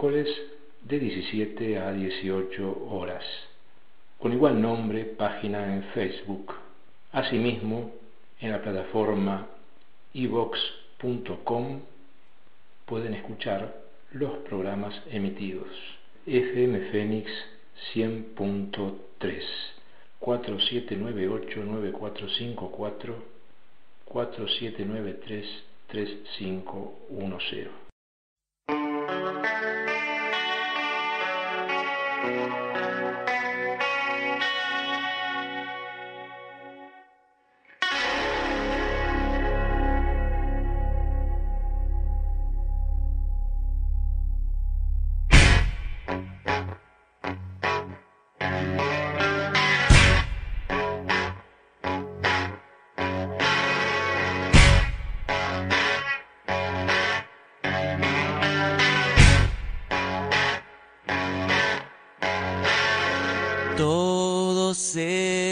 de 17 a 18 horas. Con igual nombre, página en Facebook. Asimismo, en la plataforma evox.com pueden escuchar los programas emitidos. FM Fénix 100.3 4798-9454 4793-3510. thank you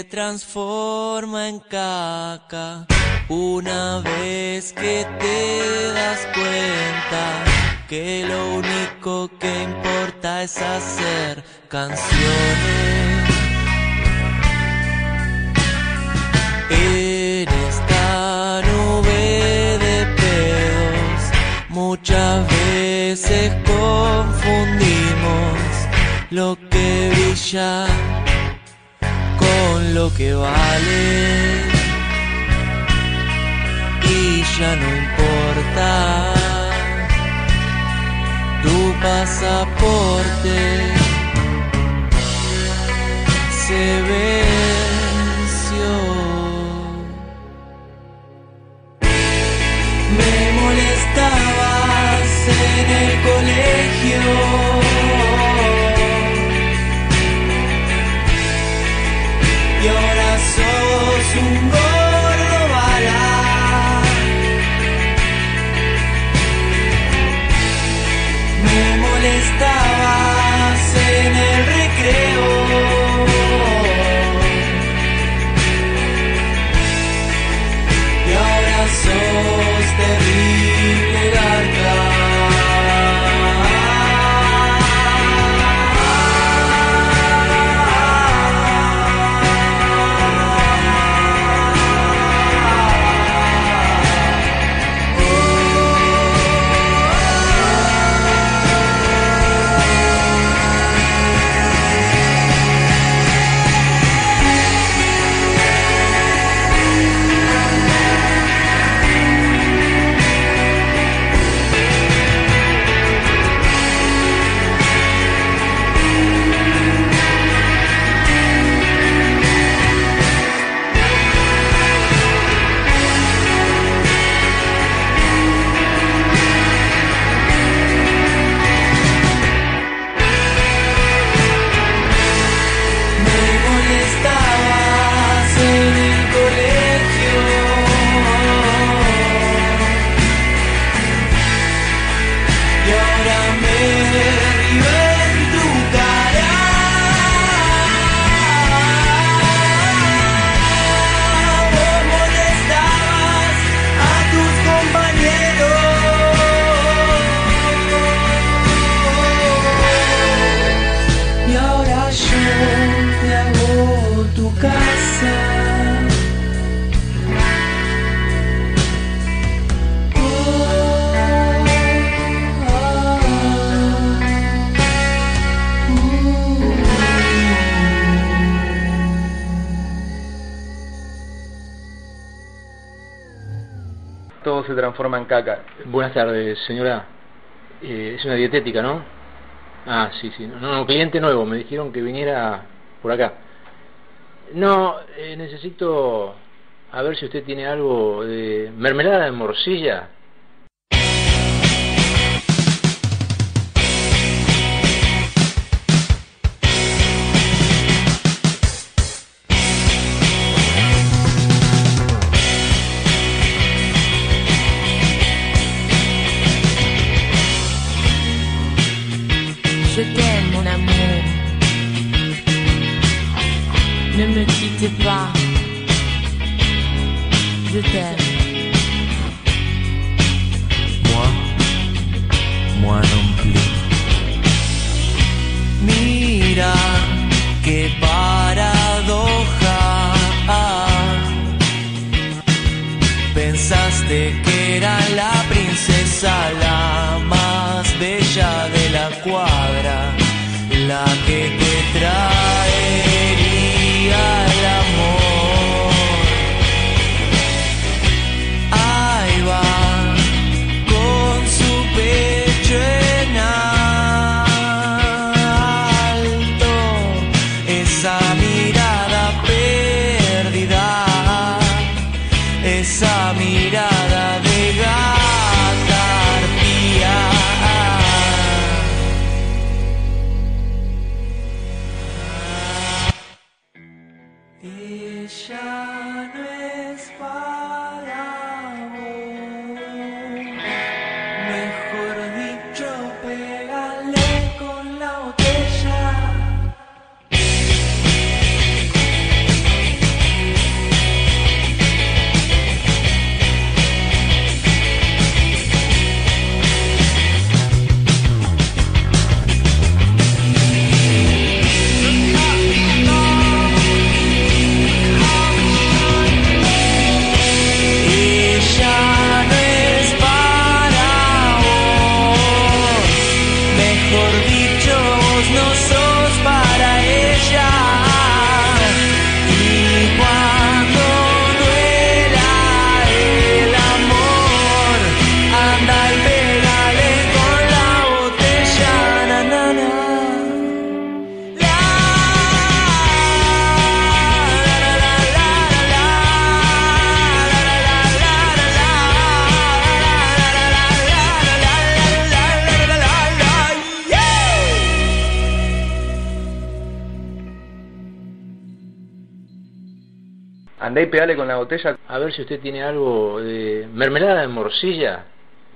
transforma en caca una vez que te das cuenta que lo único que importa es hacer canciones. En esta nube de pedos muchas veces confundimos lo que brilla lo que vale. Y ya no importa tu pasaporte. Se venció. Me molestabas en el colegio un gordo bala. Me molestabas en el recreo. Transforma en caca. Buenas tardes, señora. Eh, es una dietética, ¿no? Ah, sí, sí. No, no, cliente nuevo. Me dijeron que viniera por acá. No, eh, necesito a ver si usted tiene algo de mermelada de morcilla. sais pas. Je t'aime. Moi, moi. Mira, paradoja. Pensaste Pegale con la botella. A ver si usted tiene algo de mermelada de morcilla.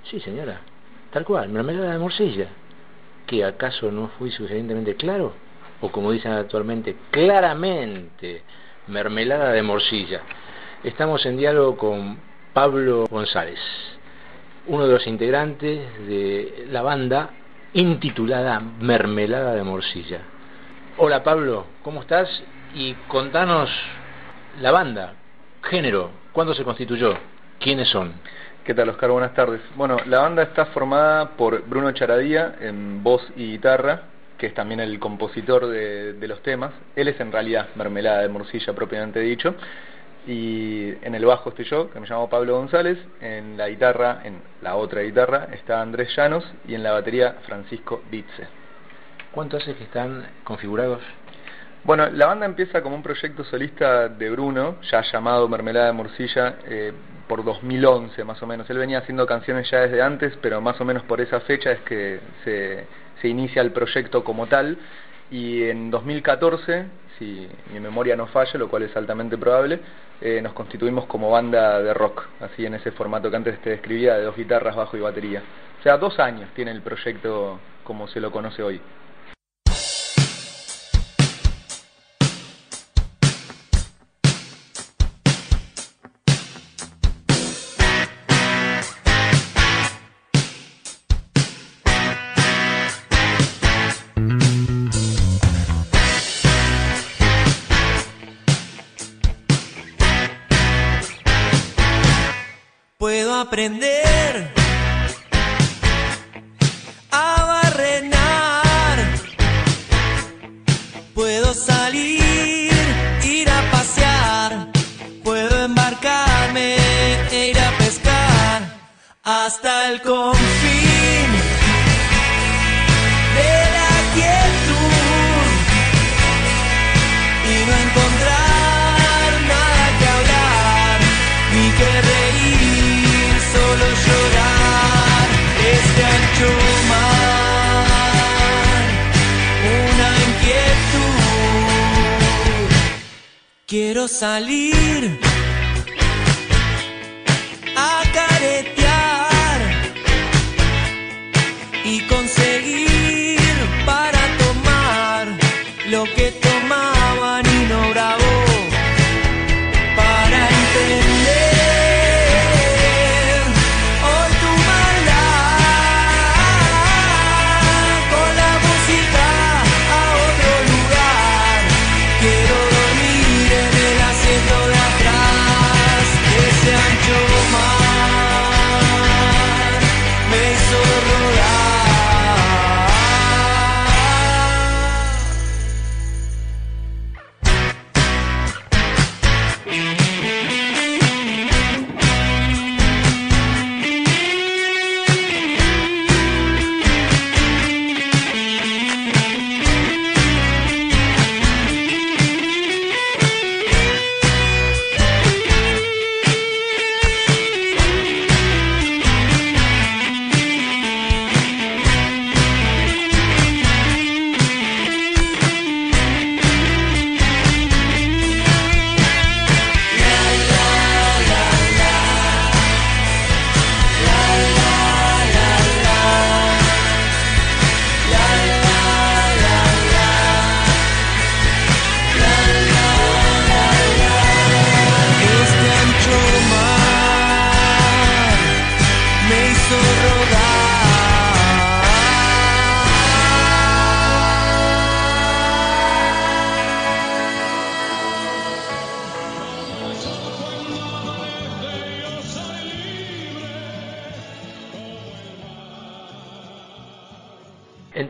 Sí, señora. Tal cual, mermelada de morcilla. ¿Que acaso no fui suficientemente claro? O como dicen actualmente, claramente, mermelada de morcilla. Estamos en diálogo con Pablo González, uno de los integrantes de la banda intitulada Mermelada de Morcilla. Hola Pablo, ¿cómo estás? Y contanos la banda, género, ¿cuándo se constituyó? ¿Quiénes son? ¿Qué tal, Oscar? Buenas tardes. Bueno, la banda está formada por Bruno Charadía en voz y guitarra, que es también el compositor de, de los temas. Él es en realidad mermelada de morcilla propiamente dicho. Y en el bajo estoy yo, que me llamo Pablo González. En la guitarra, en la otra guitarra, está Andrés Llanos. Y en la batería, Francisco Bitze. ¿Cuánto hace que están configurados? Bueno, la banda empieza como un proyecto solista de Bruno, ya llamado Mermelada de Morcilla, eh, por 2011 más o menos. Él venía haciendo canciones ya desde antes, pero más o menos por esa fecha es que se, inicia el proyecto como tal. Y en 2014, si mi memoria no falla, lo cual es altamente probable, eh, nos constituimos como banda de rock, así en ese formato que antes te describía, de dos guitarras, bajo y batería. O sea, dos años tiene el proyecto como se lo conoce hoy. Puedo aprender a barrenar. Puedo salir, ir a pasear. Puedo embarcarme e ir a pescar hasta el confín Salir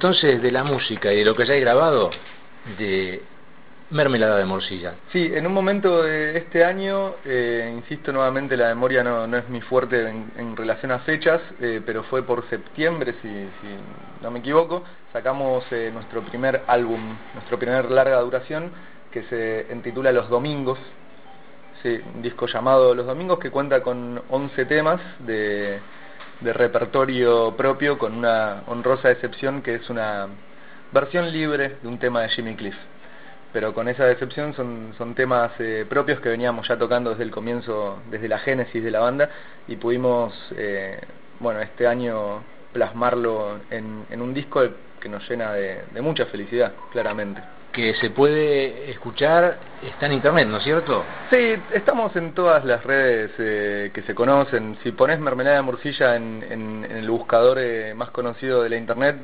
Entonces, de la música y de lo que hayáis grabado, de Mermelada de Morcilla. Sí, en un momento de este año, eh, insisto nuevamente, la memoria no, es mi fuerte en, relación a fechas, eh, pero fue por septiembre, si, si no me equivoco, sacamos eh, nuestro primer álbum, nuestro primer larga duración, que se intitula Los Domingos, sí, un disco llamado Los Domingos que cuenta con 11 temas de, de repertorio propio, con una honrosa excepción que es una versión libre de un tema de Jimmy Cliff. Pero con esa excepción son, son temas eh, propios que veníamos ya tocando desde el comienzo, desde la génesis de la banda y pudimos, eh, bueno, este año plasmarlo en, un disco que nos llena de mucha felicidad, claramente que se puede escuchar está en internet, ¿no es cierto? Sí, estamos en todas las redes eh, que se conocen. Si pones mermelada de morcilla en, en, el buscador eh, más conocido de la internet,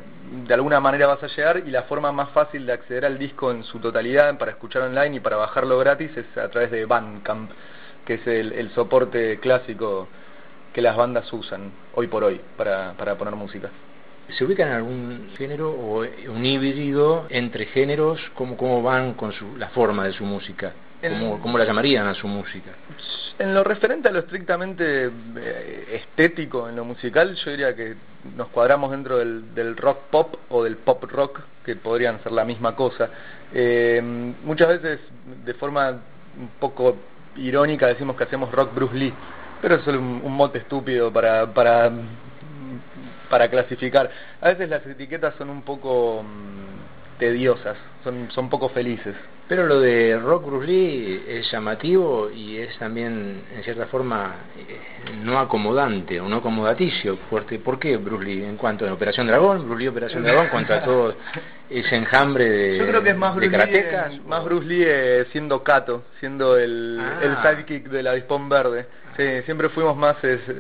de alguna manera vas a llegar y la forma más fácil de acceder al disco en su totalidad para escuchar online y para bajarlo gratis es a través de Bandcamp, que es el, el soporte clásico que las bandas usan hoy por hoy para, para poner música. ¿Se ubican en algún género o un híbrido entre géneros? ¿Cómo, cómo van con su, la forma de su música? ¿Cómo, ¿Cómo, la llamarían a su música? En lo referente a lo estrictamente eh, estético, en lo musical, yo diría que nos cuadramos dentro del, del, rock pop o del pop rock, que podrían ser la misma cosa. Eh, muchas veces, de forma un poco irónica, decimos que hacemos rock Bruce Lee, pero es solo un, un mote estúpido para, para para clasificar. A veces las etiquetas son un poco mm, tediosas, son, son poco felices. Pero lo de Rock Bruce Lee es llamativo y es también, en cierta forma, eh, no acomodante o no acomodaticio. Fuerte. ¿Por qué Bruce Lee? En cuanto a Operación Dragón, Bruce Lee Operación Dragón, contra todo ese enjambre de Yo creo que es más Bruce Lee, más Bruce Lee eh, siendo Cato, siendo el, ah. el sidekick de la Dispón Verde. Sí, siempre fuimos más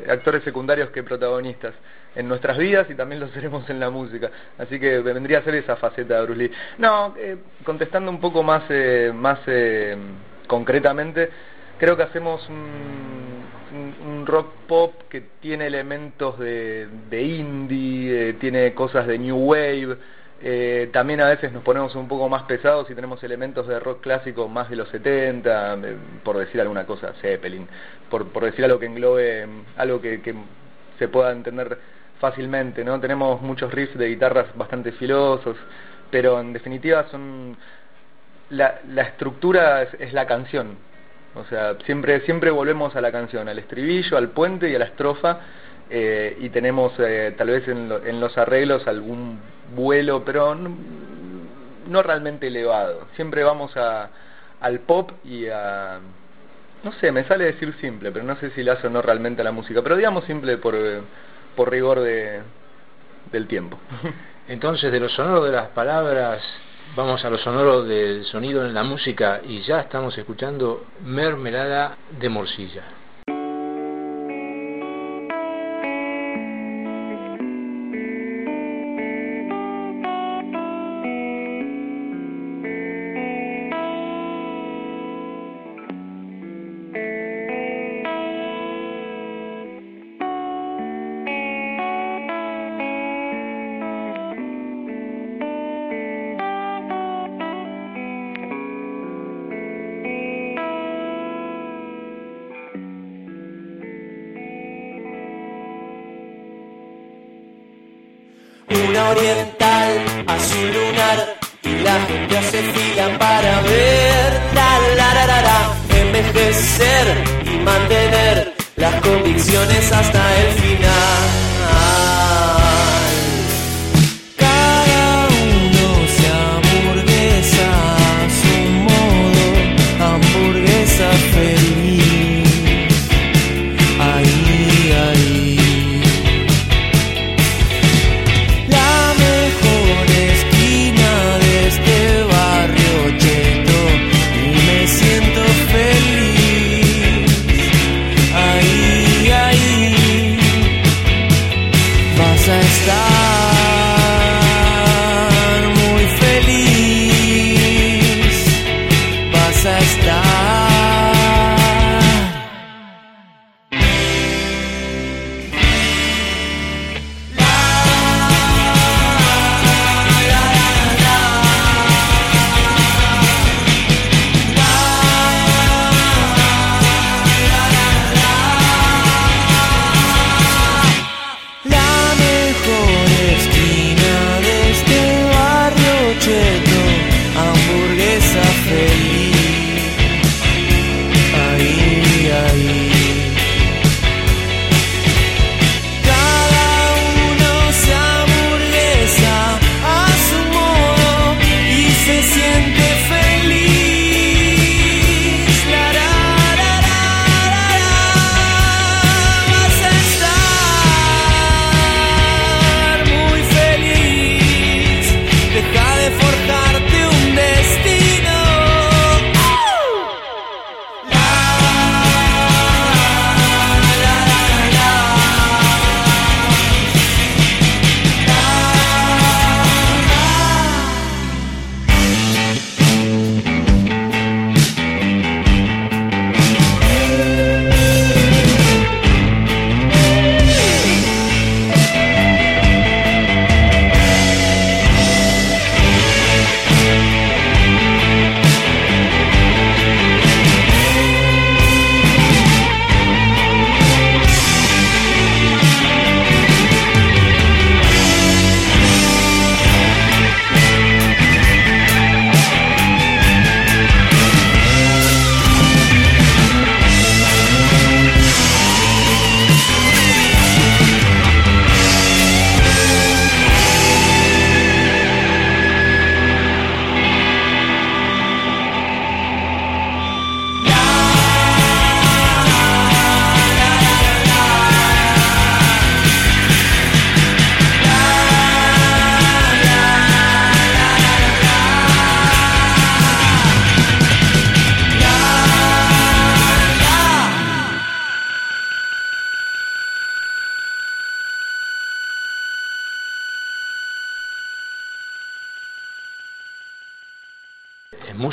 actores secundarios que protagonistas en nuestras vidas y también lo seremos en la música. Así que vendría a ser esa faceta de Bruce Lee. No, eh, contestando un poco más, eh, más eh, concretamente, creo que hacemos un, un, rock pop que tiene elementos de, de indie, tiene cosas de new wave. Eh, también a veces nos ponemos un poco más pesados y tenemos elementos de rock clásico más de los 70, por decir alguna cosa, Zeppelin, por, por decir algo que englobe algo que, que se pueda entender fácilmente, ¿no? Tenemos muchos riffs de guitarras bastante filosos, pero en definitiva son la, la estructura es, la canción. O sea, siempre siempre volvemos a la canción, al estribillo, al puente y a la estrofa eh, y tenemos eh, tal vez en, en, los arreglos algún vuelo, pero no, no, realmente elevado. Siempre vamos a, al pop y a no sé, me sale decir simple, pero no sé si o no realmente a la música, pero digamos simple por por rigor de, del tiempo. Entonces, de lo sonoro de las palabras, vamos a lo sonoro del sonido en la música y ya estamos escuchando Mermelada de Morcilla. Oriental, azul lunar, y la gente hace fila para ver, la la la, la envejecer y mantener las convicciones hasta el final.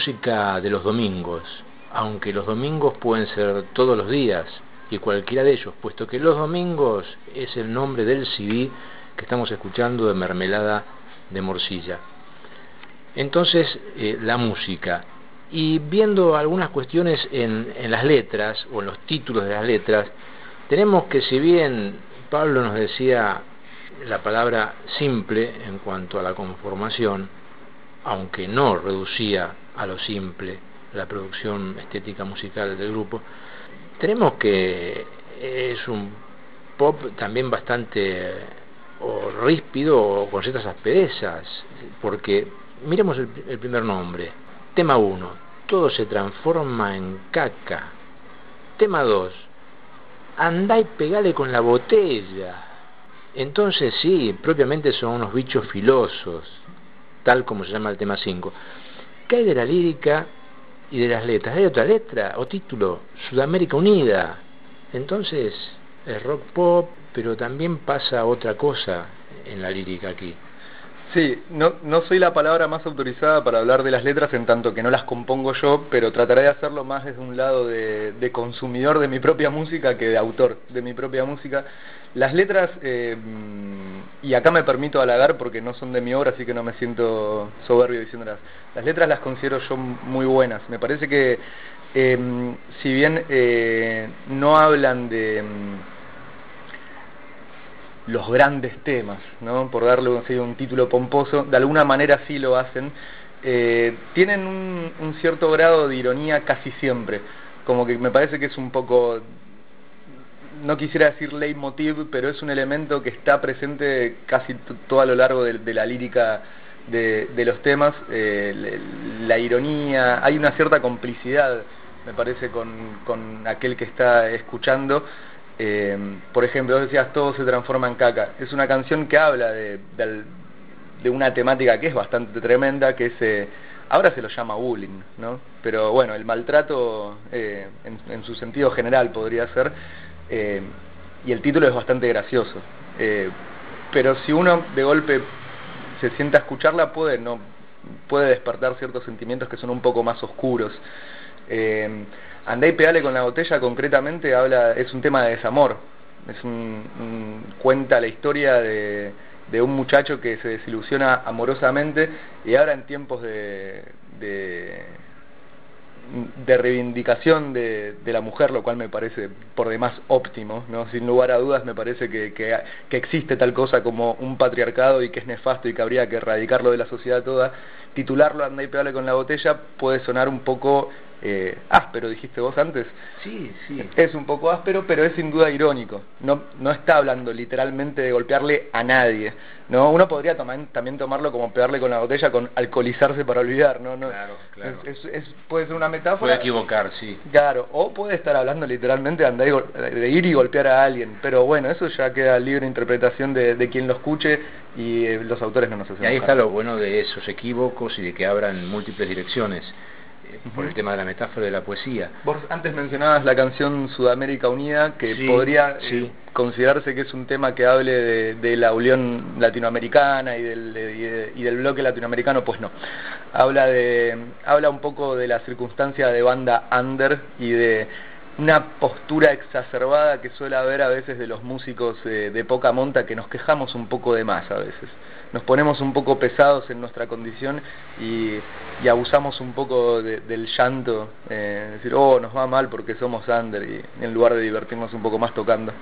Música de los domingos, aunque los domingos pueden ser todos los días y cualquiera de ellos, puesto que los domingos es el nombre del CD que estamos escuchando de Mermelada de Morcilla. Entonces, eh, la música. Y viendo algunas cuestiones en, en las letras o en los títulos de las letras, tenemos que si bien Pablo nos decía la palabra simple en cuanto a la conformación, aunque no reducía a lo simple la producción estética musical del grupo, tenemos que es un pop también bastante o ríspido o con ciertas asperezas, porque miremos el, el primer nombre, tema 1, todo se transforma en caca, tema 2, andá y pegale con la botella, entonces sí, propiamente son unos bichos filosos, tal como se llama el tema 5. ¿Qué hay de la lírica y de las letras? ¿Hay otra letra o título? Sudamérica Unida. Entonces es rock pop, pero también pasa otra cosa en la lírica aquí. Sí, no, no soy la palabra más autorizada para hablar de las letras en tanto que no las compongo yo, pero trataré de hacerlo más desde un lado de, de consumidor de mi propia música que de autor de mi propia música. Las letras, eh, y acá me permito halagar porque no son de mi obra, así que no me siento soberbio diciéndolas. Las letras las considero yo muy buenas. Me parece que, eh, si bien eh, no hablan de mm, los grandes temas, ¿no? por darle un título pomposo, de alguna manera sí lo hacen, eh, tienen un, un cierto grado de ironía casi siempre. Como que me parece que es un poco no quisiera decir leitmotiv, pero es un elemento que está presente casi todo a lo largo de, la lírica de, los temas, eh, la ironía, hay una cierta complicidad, me parece, con, aquel que está escuchando. Eh, por ejemplo, decías, todo se transforma en caca. Es una canción que habla de, una temática que es bastante tremenda, que es... Eh, ahora se lo llama bullying, ¿no? Pero bueno, el maltrato en, en, su sentido general podría ser, eh, y el título es bastante gracioso. Eh, pero si uno de golpe se sienta a escucharla, puede, no, puede despertar ciertos sentimientos que son un poco más oscuros. Eh, Andá y pedale con la botella concretamente habla, es un tema de desamor. Es un, cuenta la historia de, de un muchacho que se desilusiona amorosamente y ahora en tiempos de de reivindicación de, de, la mujer, lo cual me parece por demás óptimo, ¿no? sin lugar a dudas me parece que, que, que, existe tal cosa como un patriarcado y que es nefasto y que habría que erradicarlo de la sociedad toda, titularlo Anda y pegale con la botella puede sonar un poco eh, áspero, dijiste vos antes. Sí, sí. Es un poco áspero, pero es sin duda irónico. No, no está hablando literalmente de golpearle a nadie. ¿no? Uno podría tomar, también tomarlo como pegarle con la botella, con alcoholizarse para olvidar. ¿no? no claro, claro. Es, puede ser una metáfora. Puede equivocar, sí. Claro, o puede estar hablando literalmente de, andar de ir y golpear a alguien. Pero bueno, eso ya queda libre interpretación de, de quien lo escuche y eh, los autores no nos hacen. Y ahí está lo bueno de esos equívocos y de que abran múltiples direcciones por el tema de la metáfora de la poesía. Vos antes mencionabas la canción Sudamérica Unida, que podría eh, considerarse que es un tema que hable de, la unión latinoamericana y del, y, del bloque latinoamericano, pues no. Habla, de, habla un poco de la circunstancia de banda under y de una postura exacerbada que suele haber a veces de los músicos eh, de poca monta que nos quejamos un poco de más a veces nos ponemos un poco pesados en nuestra condición y, abusamos un poco del llanto, eh, decir, oh, nos va mal porque somos under, y en lugar de divertirnos un poco más tocando.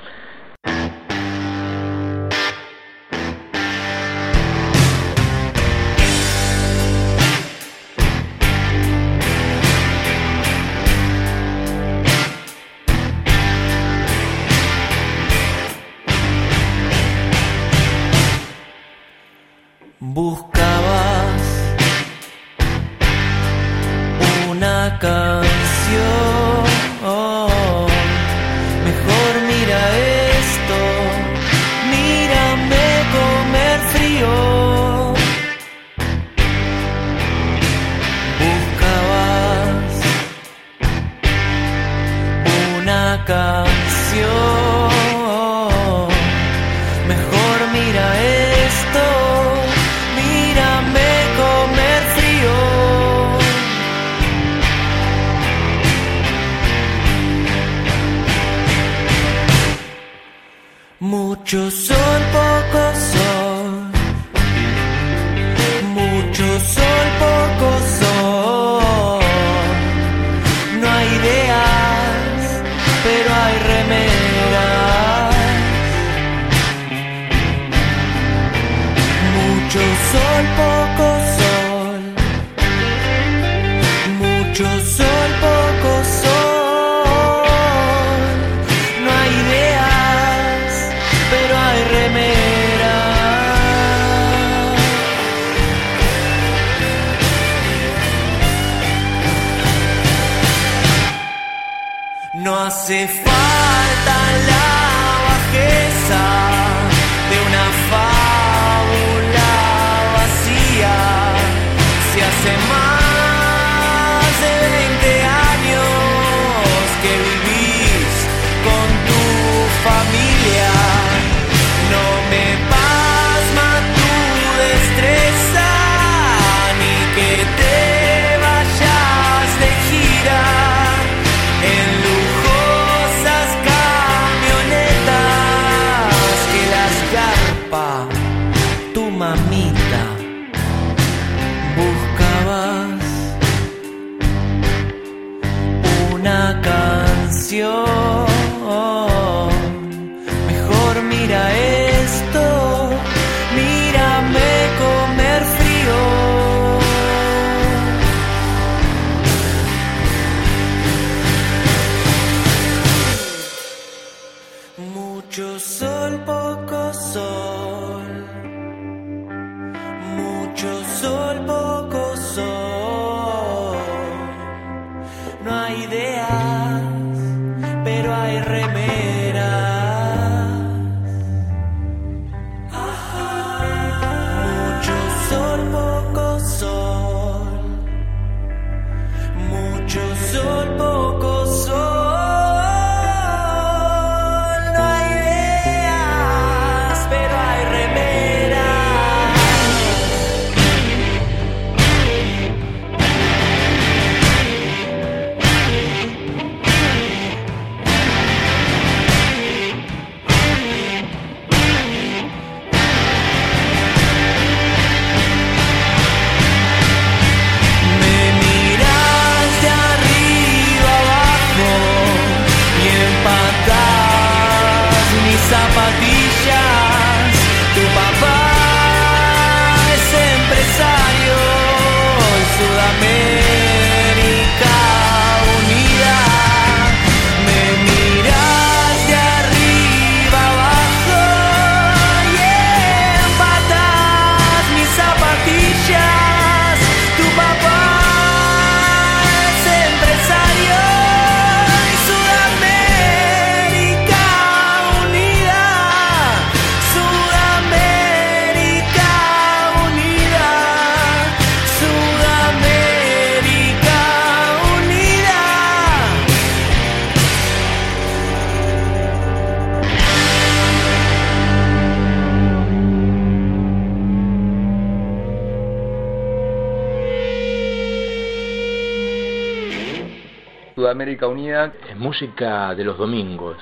Sudamérica Unida, Es música de los domingos,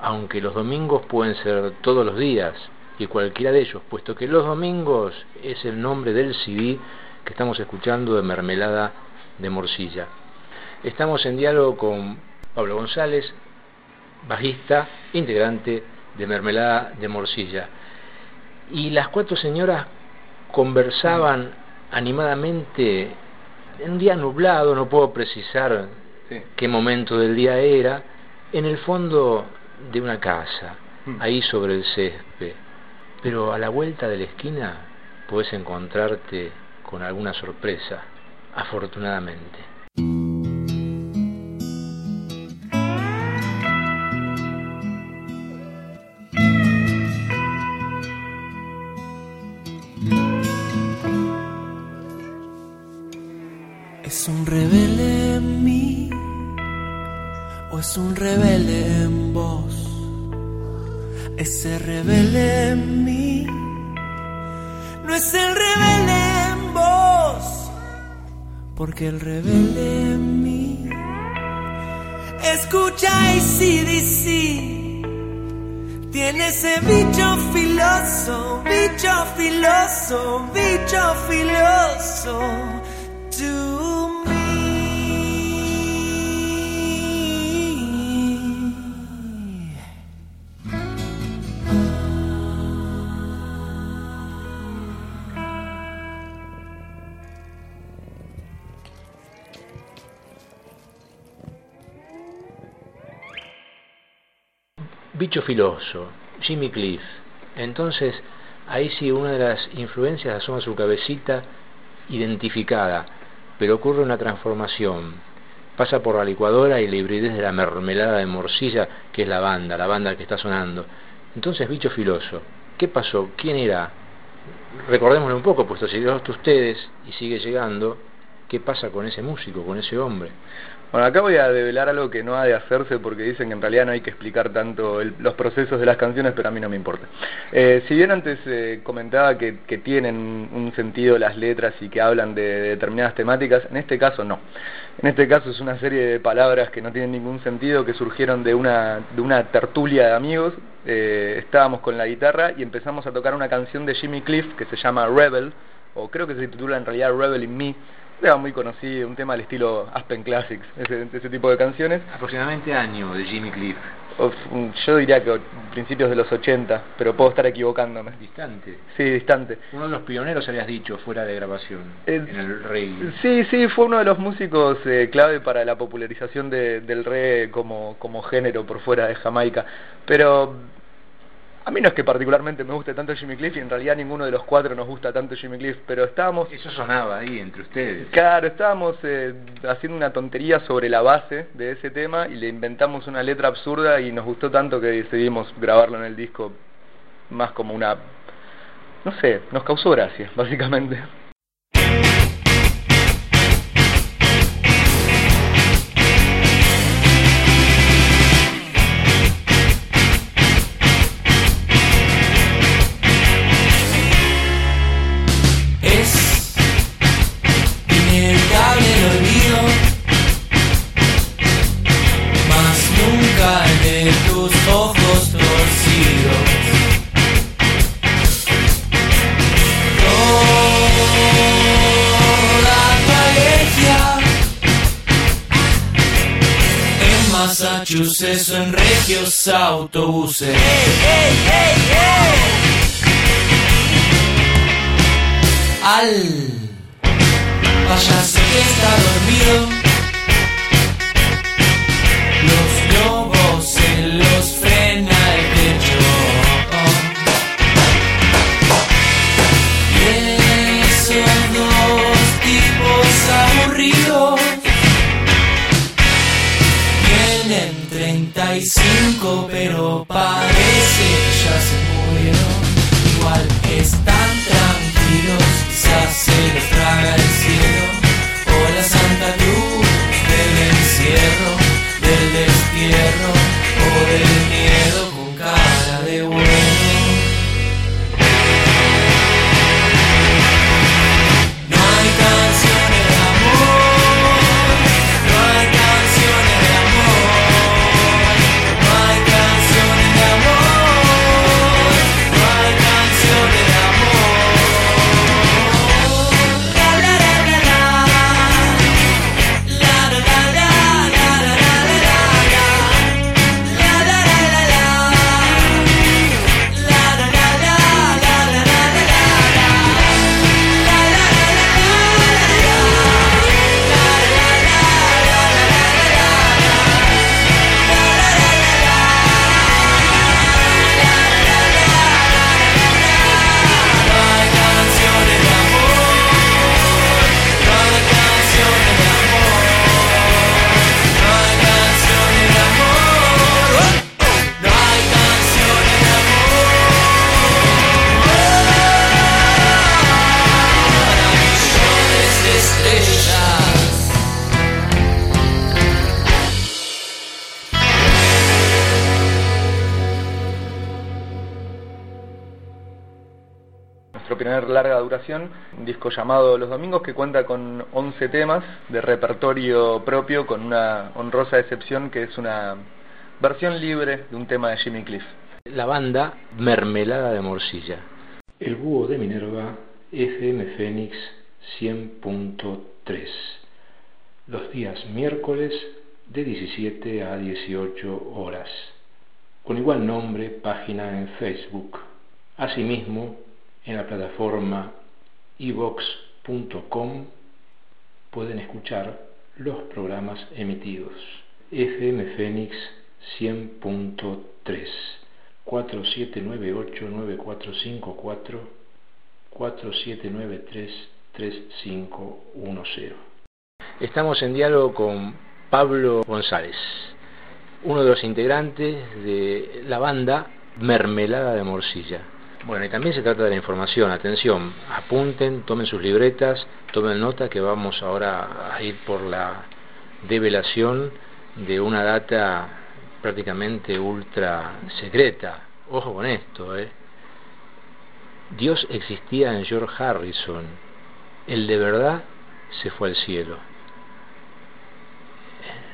aunque los domingos pueden ser todos los días y cualquiera de ellos, puesto que los domingos es el nombre del CD que estamos escuchando de Mermelada de Morcilla. Estamos en diálogo con Pablo González, bajista, integrante de Mermelada de Morcilla. Y las cuatro señoras conversaban animadamente en un día nublado, no puedo precisar Sí. qué momento del día era, en el fondo de una casa, Mm. ahí sobre el césped. Pero a la vuelta de la esquina puedes encontrarte con alguna sorpresa, afortunadamente. O es un rebelde en vos? Ese rebelde en mí no es el rebelde en vos, porque el rebelde en mí escucha ACDC. Tiene ese bicho filoso, bicho filoso, bicho filoso. Bicho Filoso, Jimmy Cliff. Entonces, ahí sí una de las influencias asoma su cabecita identificada, pero ocurre una transformación. Pasa por la licuadora y la hibridez de la mermelada de morcilla, que es la banda, la banda que está sonando. Entonces, Bicho Filoso, ¿qué pasó? ¿Quién era? Recordémoslo un poco, puesto si a ustedes y sigue llegando, ¿qué pasa con ese músico, con ese hombre? Bueno, acá voy a develar algo que no ha de hacerse porque dicen que en realidad no hay que explicar tanto los procesos de las canciones, pero a mí no me importa. Eh, si bien antes eh, comentaba que, tienen un sentido las letras y que hablan de, determinadas temáticas, en este caso no. En este caso es una serie de palabras que no tienen ningún sentido, que surgieron de una, de una tertulia de amigos. Eh, estábamos con la guitarra y empezamos a tocar una canción de Jimmy Cliff que se llama Rebel, o creo que se titula en realidad Rebel in Me tema muy conocido, un tema al estilo Aspen Classics, ese, ese tipo de canciones. Aproximadamente año de Jimmy Cliff. yo diría que principios de los 80, pero puedo estar equivocándome. Distante. Sí, distante. Uno de los pioneros, habías dicho, fuera de grabación, en el reggae. Sí, sí, fue uno de los músicos eh, clave para la popularización de, del reggae como, como género por fuera de Jamaica. Pero a mí no es que particularmente me guste tanto Jimmy Cliff y en realidad ninguno de los cuatro nos gusta tanto Jimmy Cliff, pero estábamos... Eso sonaba ahí entre ustedes. Claro, estábamos eh, haciendo una tontería sobre la base de ese tema y le inventamos una letra absurda y nos gustó tanto que decidimos grabarlo en el disco más como una... no sé, nos causó gracia, básicamente. Suceso en regios autobuses. Al payaso que está dormido, 35, pero parece que ya se murieron. Larga duración, un disco llamado Los Domingos que cuenta con 11 temas de repertorio propio con una honrosa excepción que es una versión libre de un tema de Jimmy Cliff. La banda Mermelada de Morcilla. El búho de Minerva FM Fénix 100.3. Los días miércoles de 17 a 18 horas. Con igual nombre, página en Facebook. Asimismo, en la plataforma evox.com pueden escuchar los programas emitidos. FM Fénix 100.3 4798-9454 4793-3510. Estamos en diálogo con Pablo González, uno de los integrantes de la banda Mermelada de Morcilla. Bueno, y también se trata de la información. Atención, apunten, tomen sus libretas, tomen nota que vamos ahora a ir por la develación de una data prácticamente ultra secreta. Ojo con esto, ¿eh? Dios existía en George Harrison. El de verdad se fue al cielo.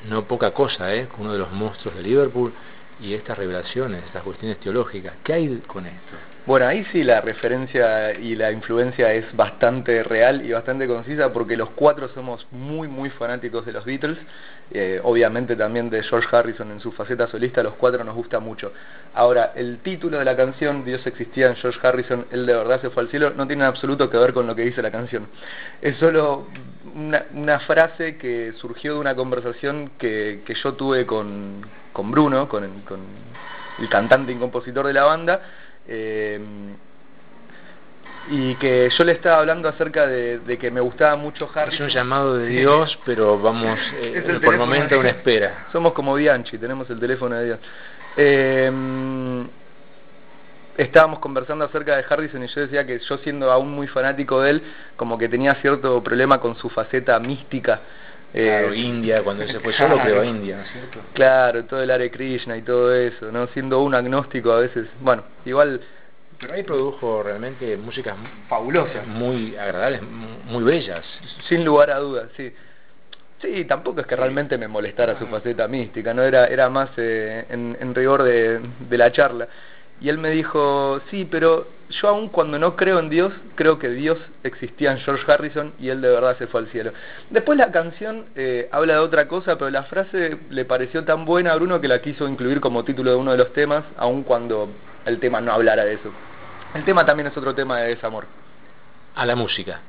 No poca cosa, ¿eh? Uno de los monstruos de Liverpool y estas revelaciones, estas cuestiones teológicas. ¿Qué hay con esto? Bueno, ahí sí la referencia y la influencia es bastante real y bastante concisa porque los cuatro somos muy, muy fanáticos de los Beatles. Eh, obviamente también de George Harrison en su faceta solista, los cuatro nos gusta mucho. Ahora, el título de la canción, Dios existía en George Harrison, él de verdad se fue al cielo, no tiene en absoluto que ver con lo que dice la canción. Es solo una, frase que surgió de una conversación que, que yo tuve con, con Bruno, con con el cantante y compositor de la banda, eh, y que yo le estaba hablando acerca de, que me gustaba mucho Harry. Es un llamado de Dios, pero vamos eh, por el momento una espera. Somos como Bianchi, tenemos el teléfono de Dios. Eh, estábamos conversando acerca de Harrison y yo decía que yo siendo aún muy fanático de él, como que tenía cierto problema con su faceta mística. Claro, India, cuando se fue solo creó India, ¿no es cierto? Claro, todo el Hare Krishna y todo eso, ¿no? Siendo un agnóstico a veces, bueno, igual... Pero ahí produjo realmente músicas fabulosas, muy agradables, muy bellas. Sin lugar a dudas, sí. Sí, tampoco es que realmente me molestara su faceta mística, no era era más eh, en, en rigor de, de la charla. Y él me dijo, sí, pero yo aún cuando no creo en Dios, creo que Dios existía en George Harrison y él de verdad se fue al cielo. Después la canción eh, habla de otra cosa, pero la frase le pareció tan buena a Bruno que la quiso incluir como título de uno de los temas, aun cuando el tema no hablara de eso. El tema también es otro tema de desamor. A la música.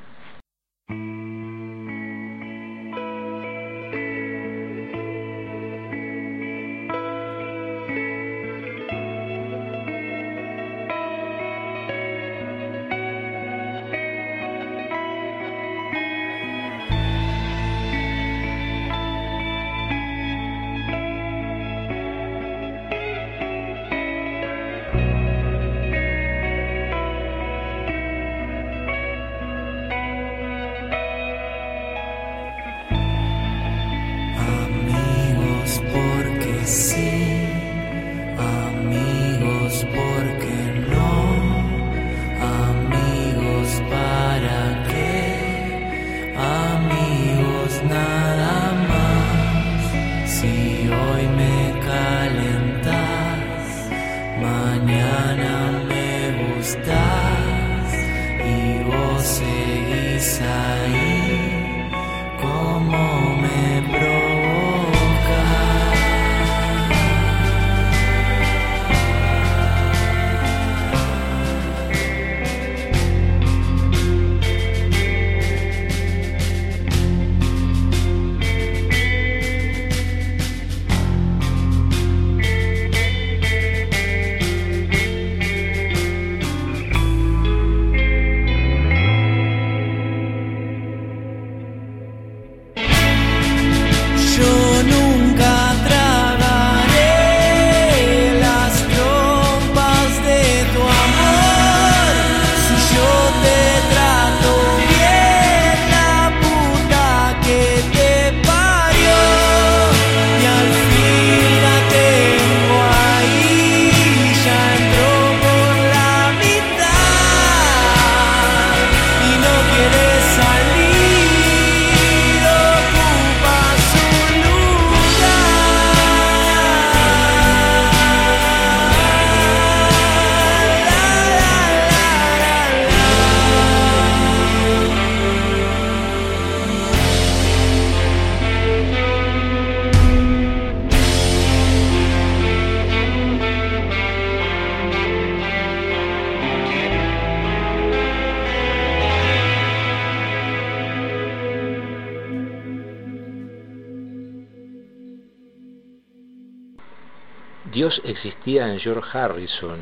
Dios existía en George Harrison.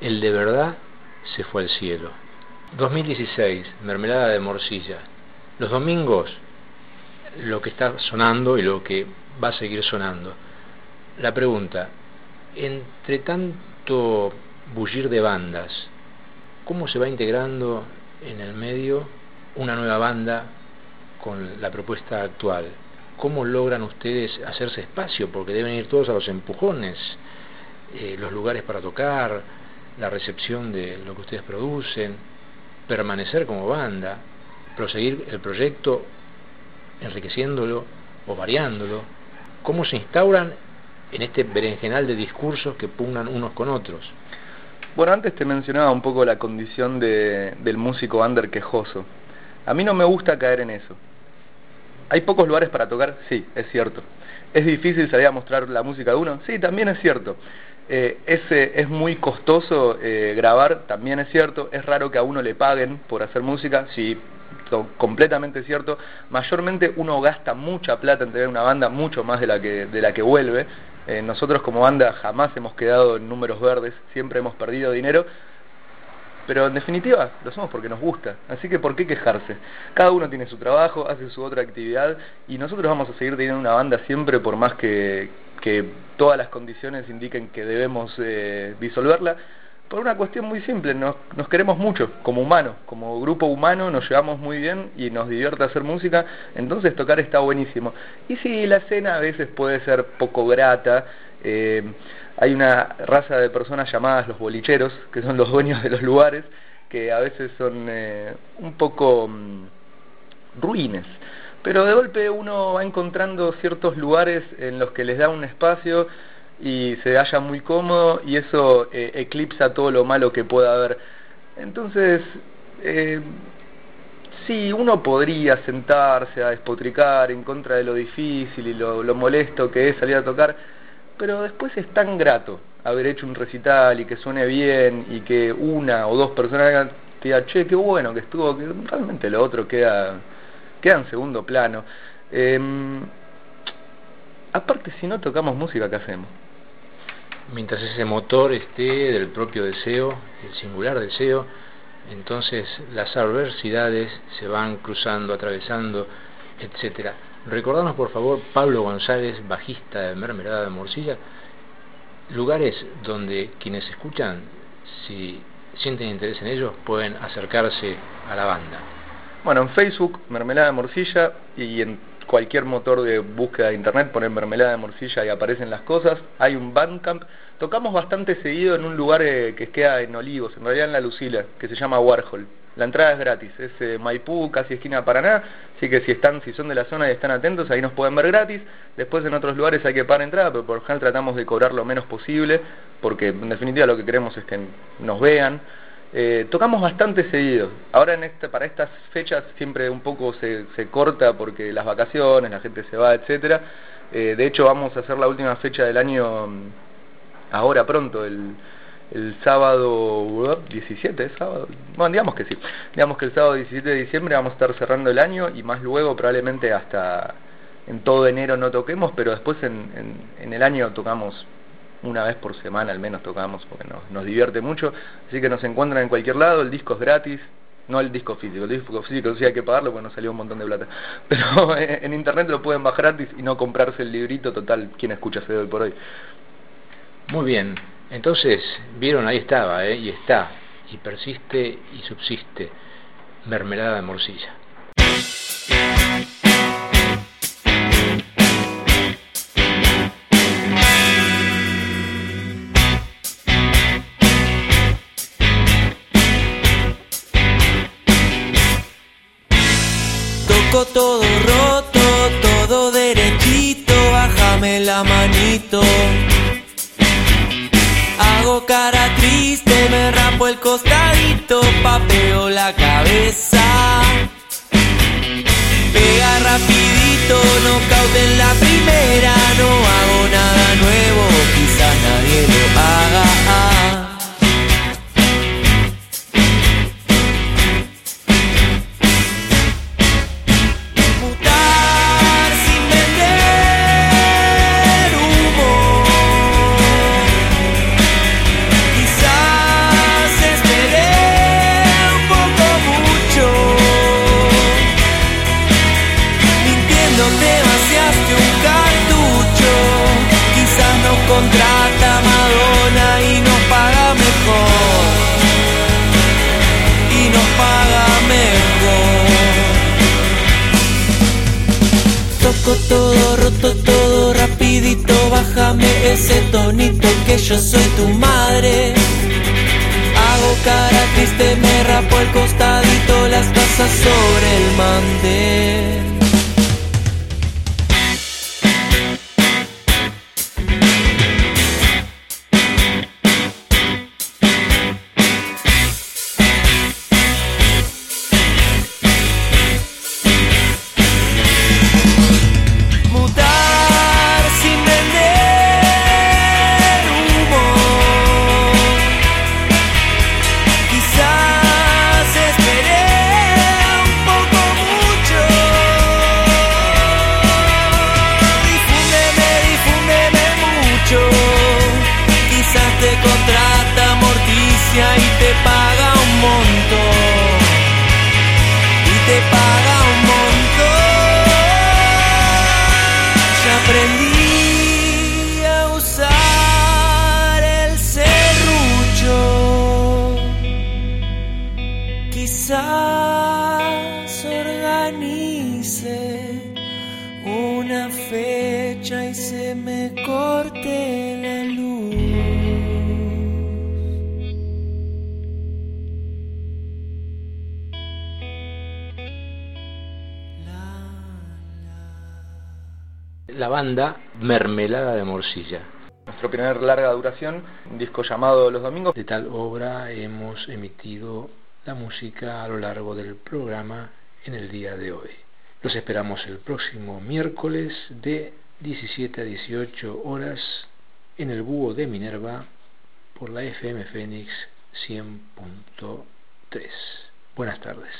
El de verdad se fue al cielo. 2016, Mermelada de Morcilla. Los domingos, lo que está sonando y lo que va a seguir sonando. La pregunta, entre tanto bullir de bandas, ¿cómo se va integrando en el medio una nueva banda con la propuesta actual? ¿Cómo logran ustedes hacerse espacio? Porque deben ir todos a los empujones, eh, los lugares para tocar, la recepción de lo que ustedes producen, permanecer como banda, proseguir el proyecto enriqueciéndolo o variándolo. ¿Cómo se instauran en este berenjenal de discursos que pugnan unos con otros? Bueno, antes te mencionaba un poco la condición de, del músico under quejoso. A mí no me gusta caer en eso. ¿Hay pocos lugares para tocar? Sí, es cierto. ¿Es difícil salir a mostrar la música de uno? Sí, también es cierto. Eh, es, muy costoso eh, grabar, también es cierto. Es raro que a uno le paguen por hacer música, sí, completamente cierto. Mayormente uno gasta mucha plata en tener una banda, mucho más de la que, de la que vuelve. Eh, nosotros como banda jamás hemos quedado en números verdes, siempre hemos perdido dinero pero en definitiva lo hacemos porque nos gusta, así que ¿por qué quejarse? Cada uno tiene su trabajo, hace su otra actividad y nosotros vamos a seguir teniendo una banda siempre por más que, que todas las condiciones indiquen que debemos eh, disolverla, por una cuestión muy simple, nos, nos queremos mucho como humanos, como grupo humano nos llevamos muy bien y nos divierte hacer música, entonces tocar está buenísimo. Y si la escena a veces puede ser poco grata, eh, hay una raza de personas llamadas los bolicheros, que son los dueños de los lugares, que a veces son eh, un poco mm, ruines. Pero de golpe uno va encontrando ciertos lugares en los que les da un espacio y se halla muy cómodo y eso eh, eclipsa todo lo malo que pueda haber. Entonces, eh, sí, uno podría sentarse a despotricar en contra de lo difícil y lo, lo molesto que es salir a tocar, pero después es tan grato haber hecho un recital y que suene bien y que una o dos personas te digan, che, qué bueno que estuvo, que realmente lo otro queda, queda en segundo plano. Em, aparte, si no tocamos música, ¿qué hacemos? Mientras ese motor esté del propio deseo, el singular deseo, entonces las adversidades se van cruzando, atravesando, etcétera. Recordanos por favor, Pablo González, bajista de Mermelada de Morcilla, lugares donde quienes escuchan, si sienten interés en ellos, pueden acercarse a la banda. Bueno, en Facebook, Mermelada de Morcilla, y en cualquier motor de búsqueda de internet ponen Mermelada de Morcilla y aparecen las cosas. Hay un Bandcamp. Tocamos bastante seguido en un lugar eh, que queda en Olivos, en realidad en La Lucila, que se llama Warhol. La entrada es gratis, es eh, Maipú, casi esquina Paraná, así que si están, si son de la zona y están atentos, ahí nos pueden ver gratis. Después en otros lugares hay que pagar entrada, pero por lo general tratamos de cobrar lo menos posible, porque en definitiva lo que queremos es que nos vean. Eh, tocamos bastante seguido. Ahora en este, para estas fechas siempre un poco se, se corta porque las vacaciones, la gente se va, etcétera. Eh, de hecho vamos a hacer la última fecha del año mm, ahora pronto, el el sábado 17, ¿es sábado? Bueno, digamos que sí. Digamos que el sábado 17 de diciembre vamos a estar cerrando el año y más luego probablemente hasta en todo enero no toquemos, pero después en, en, el año tocamos una vez por semana al menos tocamos porque nos, nos divierte mucho. Así que nos encuentran en cualquier lado, el disco es gratis. No el disco físico, el disco físico sí hay que pagarlo porque nos salió un montón de plata. Pero en internet lo pueden bajar gratis y no comprarse el librito total, quien escucha de hoy por hoy. Muy bien, entonces, vieron, ahí estaba, ¿eh? y está, y persiste y subsiste, mermelada de morcilla. Toco todo roto, todo derechito, bájame la manito cara triste, me rapo el costadito, papeo la cabeza. Pega rapidito, no en la primera, no hago nada nuevo, quizás nadie lo haga. Todo, roto todo, rapidito, bájame ese tonito que yo soy tu madre. Hago cara triste, me rapo el costadito, las casas sobre el mande. Mermelada de Morcilla. Nuestro primer larga duración, un disco llamado Los Domingos. De tal obra hemos emitido la música a lo largo del programa en el día de hoy. Los esperamos el próximo miércoles de 17 a 18 horas en el Búho de Minerva por la FM Fénix 100.3. Buenas tardes.